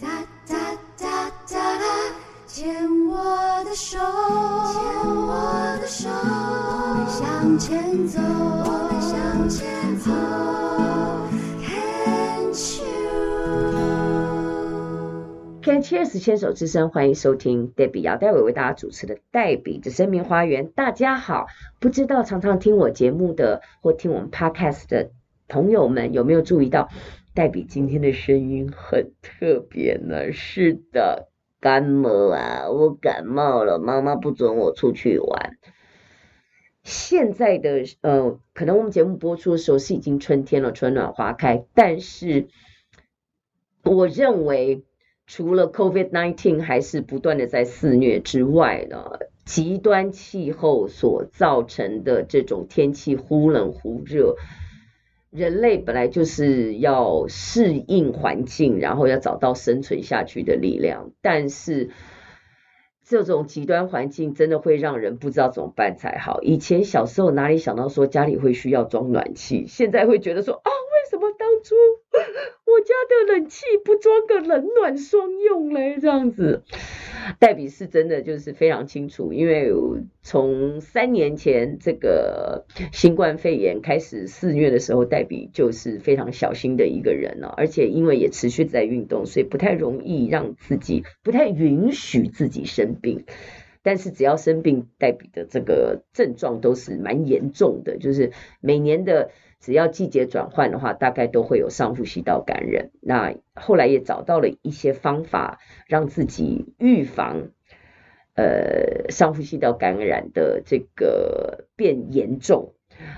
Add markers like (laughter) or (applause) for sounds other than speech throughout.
哒哒哒哒哒，牵我的手，牵我的手，我们向前走，我们向前走。Can Cheers 牵手之声，欢迎收听黛比姚黛伟为大家主持的黛比的生命花园。大家好，不知道常常听我节目的或听我们 Podcast 的朋友们有没有注意到，黛比今天的声音很特别呢？是的，感冒啊，我感冒了，妈妈不准我出去玩。现在的呃，可能我们节目播出的时候是已经春天了，春暖花开，但是我认为。除了 COVID-19 还是不断的在肆虐之外呢，极端气候所造成的这种天气忽冷忽热，人类本来就是要适应环境，然后要找到生存下去的力量，但是这种极端环境真的会让人不知道怎么办才好。以前小时候哪里想到说家里会需要装暖气，现在会觉得说啊，为什么当初？我家的冷气不装个冷暖双用嘞，这样子，黛比是真的就是非常清楚，因为从三年前这个新冠肺炎开始肆虐的时候，黛比就是非常小心的一个人了，而且因为也持续在运动，所以不太容易让自己，不太允许自己生病。但是只要生病，黛比的这个症状都是蛮严重的，就是每年的。只要季节转换的话，大概都会有上呼吸道感染。那后来也找到了一些方法，让自己预防呃上呼吸道感染的这个变严重。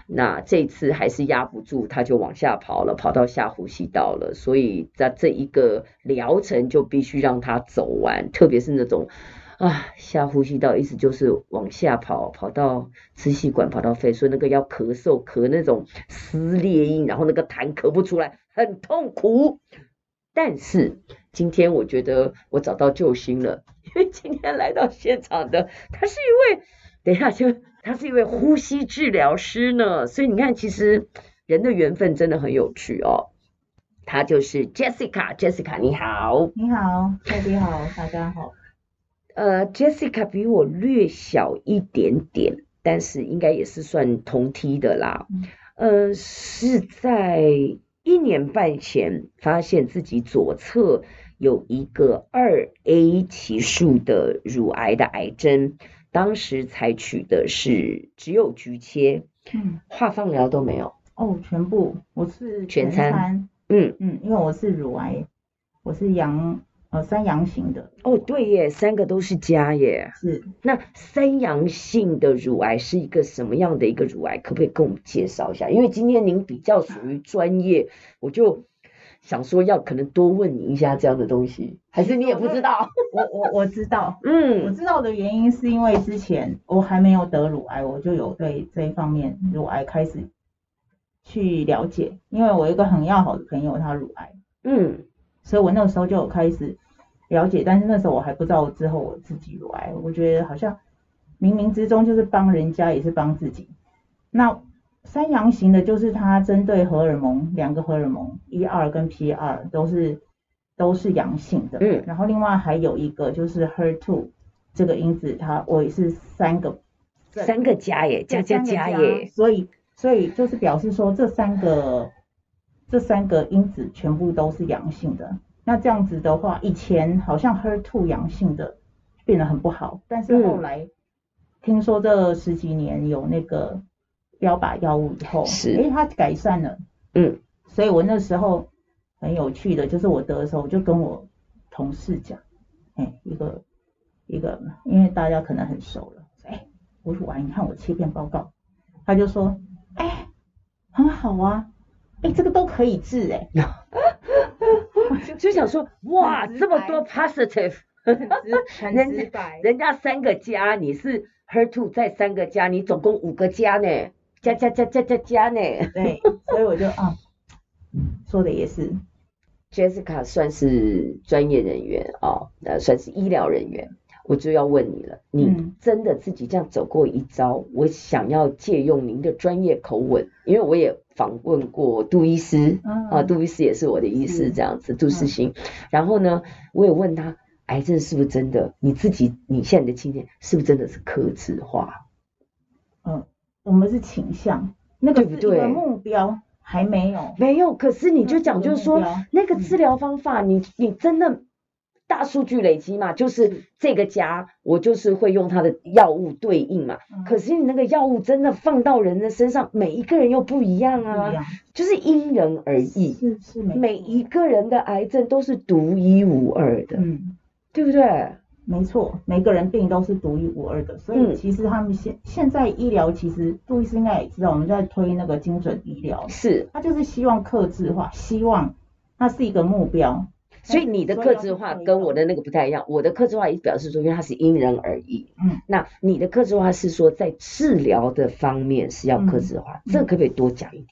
那这次还是压不住，他就往下跑了，跑到下呼吸道了。所以在这一个疗程就必须让他走完，特别是那种。啊，下呼吸道意思就是往下跑，跑到支气管，跑到肺，所以那个要咳嗽，咳那种撕裂音，然后那个痰咳不出来，很痛苦。但是今天我觉得我找到救星了，因为今天来到现场的他是一位，等一下就他是一位呼吸治疗师呢，所以你看，其实人的缘分真的很有趣哦。他就是 Jessica，Jessica 你好，你好，大家好，大家好。呃，Jessica 比我略小一点点，但是应该也是算同梯的啦。呃，是在一年半前发现自己左侧有一个二 A 期数的乳癌的癌症，当时采取的是只有局切，嗯，化放疗都没有。哦，全部，我是全餐，全餐嗯嗯，因为我是乳癌，我是阳。呃，三阳型的哦，对耶，三个都是家耶。是，那三阳性的乳癌是一个什么样的一个乳癌？可不可以跟我们介绍一下？因为今天您比较属于专业，我就想说要可能多问你一下这样的东西，还是你也不知道？我我我知道，(laughs) 嗯，我知道的原因是因为之前我还没有得乳癌，我就有对这一方面乳癌开始去了解，因为我一个很要好的朋友，他乳癌，嗯。所以我那个时候就有开始了解，但是那时候我还不知道之后我自己乳癌，我觉得好像冥冥之中就是帮人家也是帮自己。那三阳型的，就是它针对荷尔蒙，两个荷尔蒙 E 二跟 P 二都是都是阳性的。嗯。然后另外还有一个就是 HER2 这个因子，它我也是三个三个加耶，加加加耶。所以所以就是表示说这三个。这三个因子全部都是阳性的，那这样子的话，以前好像 HER2 阳性的变得很不好，但是后来听说这十几年有那个标靶药物以后，是，诶，它改善了，嗯，所以我那时候很有趣的，就是我得的时候，我就跟我同事讲，哎，一个一个，因为大家可能很熟了，哎，我说完，你看我切片报告，他就说，哎，很好啊。哎，这个都可以治哎，(laughs) 就想说哇，这么多 positive，人，人家三个加，你是 her two 再三个加，你总共五个加呢，加加加加加加呢，对，所以我就啊，说的也是，Jessica 算是专业人员哦，那，算是医疗人员。我就要问你了，你嗯真的自己这样走过一遭？我想要借用您的专业口吻，因为我也访问过杜医师，嗯啊，杜医师也是我的医师，是这样子，杜世新。然后呢，我也问他，癌症是不是真的？你自己你现在的经验是不是真的是客制化？嗯，我们是倾向，那个对不对是一个目标，还没有。没有，可是你就讲，就是说那个治疗方法，你你真的大数据累积嘛，就是这个家我就是会用它的药物对应嘛。嗯可是你那个药物真的放到人的身上，每一个人又不一样啊，样，就是因人而异。是是每一个人的癌症都是独一无二的，嗯。对不对？没错，每个人病都是独一无二的，所嗯以其实他们现现在医疗其实杜医师应该也知道，我们在推那个精准医疗，是，他就是希望克制化，希望它是一个目标。所以你的克制化跟我的那个不太一样，我的克制化也表示说，因为它是因人而异。嗯，那你的克制化是说在治疗的方面是要克制化，嗯这个可不可以多讲一点？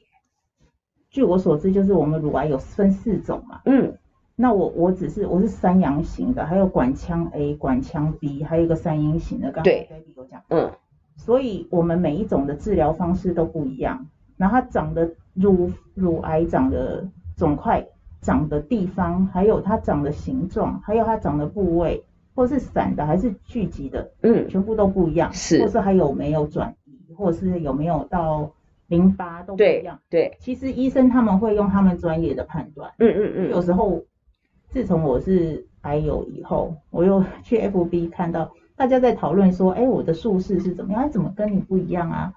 据我所知，就是我们乳癌有分四种嘛。嗯，那我我只是我是三阳型的，还有管腔 A、管腔 B，还有一个三阴型的。刚才对 Baby 有讲。嗯，所以我们每一种的治疗方式都不一样，然后它长的乳乳癌长的肿块长的地方，还有它长的形状，还有它长的部位，或是散的还是聚集的，嗯，全部都不一样。是或是还有没有转移，或者是有没有到淋巴都不一对样。对，其实医生他们会用他们专业的判断。嗯嗯嗯，有时候，自从我是癌友以后，我又去 FB (laughs) 看到大家在讨论说，哎，我的术式是怎么样？哎，怎么跟你不一样啊？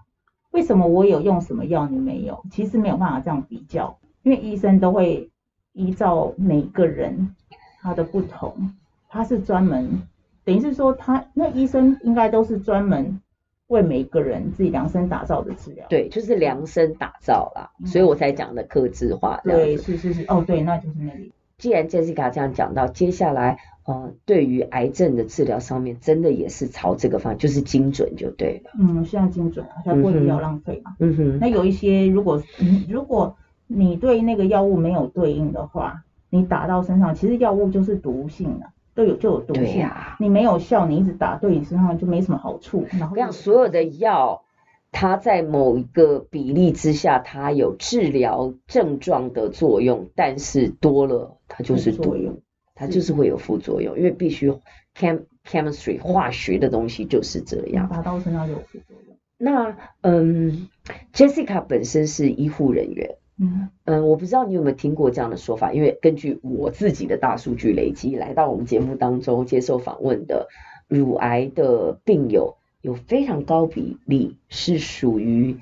为什么我有用什么药你没有？其实没有办法这样比较，因为医生都会依照每个人他的不同，他是专门，等于是说他那医生应该都是专门为每个人自己量身打造的治疗。对，就是量身打造啦，嗯所以我才讲的克制化对，是是是，哦对，那就是那里。既然 Jessica 这样讲到，接下来呃，对于癌症的治疗上面，真的也是朝这个方向，就是精准就对了。嗯，现在精准啊，才不会医疗浪费嘛。嗯哼，那有一些，如果、嗯、如果你对那个药物没有对应的话，你打到身上，其实药物就是毒性的，都有就有毒性。你没有效，你一直打对你身上就没什么好处。然后所有的药，它在某一个比例之下，它有治疗症状的作用，但是多了它就是毒用，它就是会有副作用，因为必须 chem chemistry 化学的东西就是这样。打到身上就有副作用。那嗯，Jessica 本身是医护人员。嗯嗯，我不知道你有没有听过这样的说法，因为根据我自己的大数据累积，来到我们节目当中接受访问的乳癌的病友，有非常高比例是属于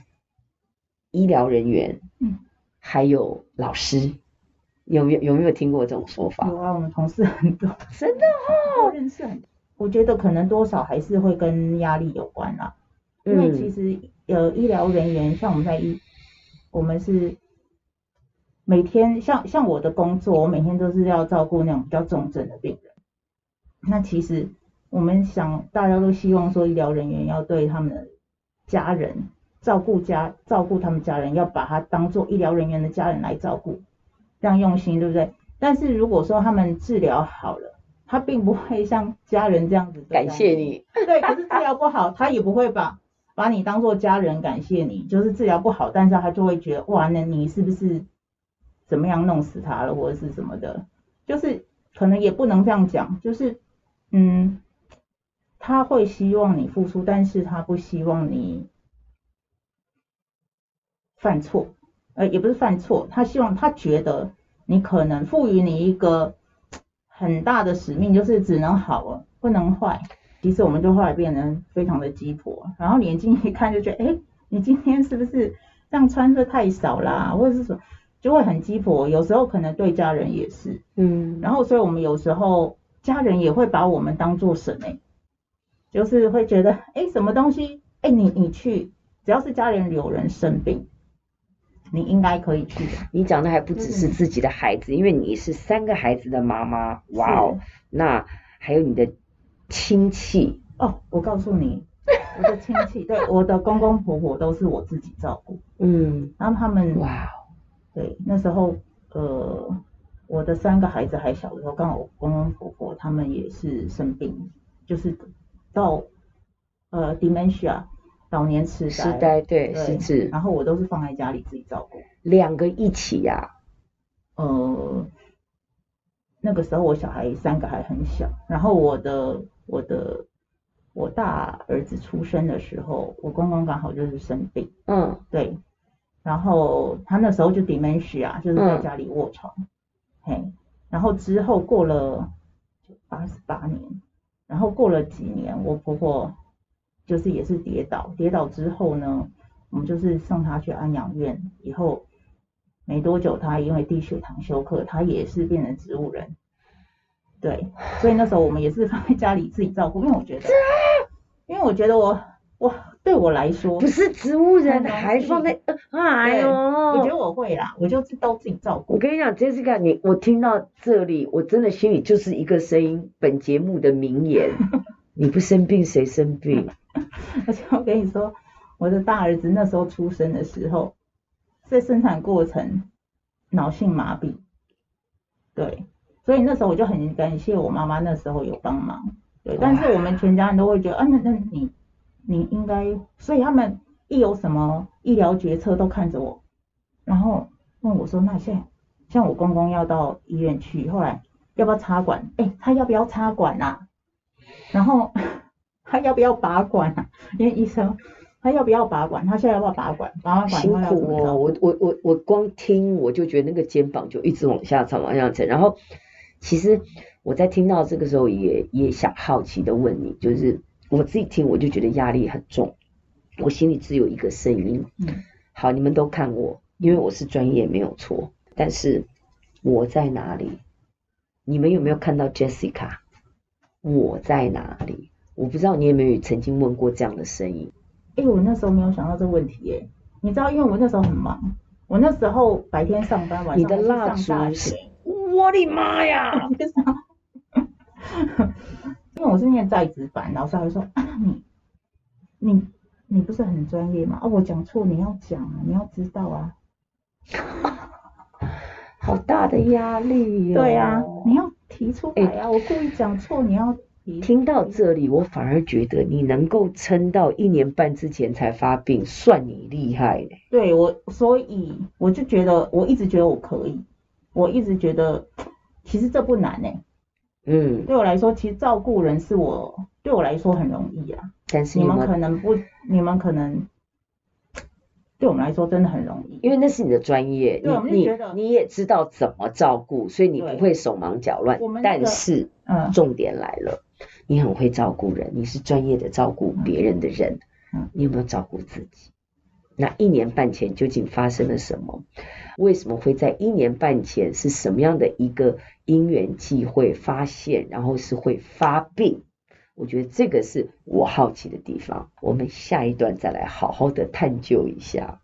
医疗人员，嗯，还有老师，有没有有没有听过这种说法？有啊，我们同事很多，真的哦认识很多。我觉得可能多少还是会跟压力有关啦。因为其嗯，实呃，医疗人员像我们在医，我们是每天像像我的工作，我每天都是要照顾那种比较重症的病人。那其实我们想，大家都希望说，医疗人员要对他们的家人照顾家照顾他们家人，要把他当做医疗人员的家人来照顾，这样用心，对不对？但是如果说他们治疗好了，他并不会像家人这样子感谢你，对，可是治疗不好，他也不会把把你当做家人感谢你，就是治疗不好，但是他就会觉得哇，那你是不是怎么样弄死他了，或者是什么的，就是可能也不能这样讲，就是嗯，他会希望你付出，但是他不希望你犯错，呃，也不是犯错，他希望他觉得你可能赋予你一个很大的使命，就是只能好了，不能坏。其实我们就后来变得非常的鸡婆，然后眼睛一看就觉得，哎，你今天是不是这样穿的太少啦，或者是什么，就会很鸡婆。有时候可能对家人也是，嗯，然后所以我们有时候家人也会把我们当做神哎，就是会觉得，哎，什么东西，哎，你你去，只要是家人有人生病，你应该可以去。的。你讲的还不只是自己的孩子，因为你是三个孩子的妈妈，哇哦，那还有你的亲戚，哦，我告诉你，我的亲戚，(laughs) 对，我的公公婆婆都是我自己照顾，嗯，然后他们，哇哦，对，那时候，呃，我的三个孩子还小的时候，刚好我公公婆婆他们也是生病，就是到呃 dementia 老年痴呆，痴呆对，对失智，然后我都是放在家里自己照顾。两个一起呀、呃，那个时候我小孩三个还很小，然后我的我的我大儿子出生的时候，我公公刚好就是生病，嗯。对，然后他那时候就 dementia，就是在家里卧床，嗯嘿，然后之后过了八十八年，然后过了几年，我婆婆就是也是跌倒，跌倒之后呢，我们就是送她去安养院，以后没多久，她因为低血糖休克，她也是变成植物人，对，所以那时候我们也是放在家里自己照顾，因为我觉得，因为我觉得我我对我来说不是植物人，还放在，呃哎呦，我觉得我会啦，我就是都自己照顾。我跟你讲，Jessica，你我听到这里，我真的心里就是一个声音，本节目的名言：(laughs) 你不生病谁生病？而且我跟你说，我的大儿子那时候出生的时候，在生产过程脑性麻痹，对，所以那时候我就很感谢我妈妈那时候有帮忙，对，但是我们全家人都会觉得，啊，那那你你应该，所以他们一有什么医疗决策都看着我，然后问我说，那现在像我公公要到医院去，后来要不要插管？哎，他要不要插管啊？然后 (laughs) 他要不要拔管啊？因为医生他要不要拔管？他现在要不要拔管？拔完管辛苦哦，我我我我光听我就觉得那个肩膀就一直往下沉，往下沉。然后其实我在听到这个时候也也想好奇的问你，就是我自己听我就觉得压力很重，我心里只有一个声音，嗯好，你们都看我，因为我是专业没有错，但是我在哪里？你们有没有看到 Jessica？我在哪里？我不知道你有没有曾经问过这样的声音。哎，我那时候没有想到这个问题耶。你知道，因为我那时候很忙，我那时候白天上班，晚你的上还蜡烛是。我的妈呀！(laughs) 因为我是念在职班，老师还会说啊，你你你不是很专业吗？啊，我讲错你要讲啊，你要知道啊。(laughs) 好大的压力哟、对啊，你要提出来啊，我故意讲错，你要提。听到这里，我反而觉得你能够撑到一年半之前才发病，算你厉害嘞。对我，所以我就觉得，我一直觉得我可以，我一直觉得其实这不难呢。嗯，对我来说，其实照顾人是我对我来说很容易啊。但是你们可能不，你们可能对我们来说真的很容易。因为那是你的专业，你你你也知道怎么照顾，所以你不会手忙脚乱我。们但是嗯，重点来了，你很会照顾人，你是专业的照顾别人的人，嗯你有没有照顾自己？那一年半前究竟发生了什么？为什么会在一年半前是什么样的一个因缘际会发现，然后是会发病？我觉得这个是我好奇的地方。我们下一段再来好好的探究一下。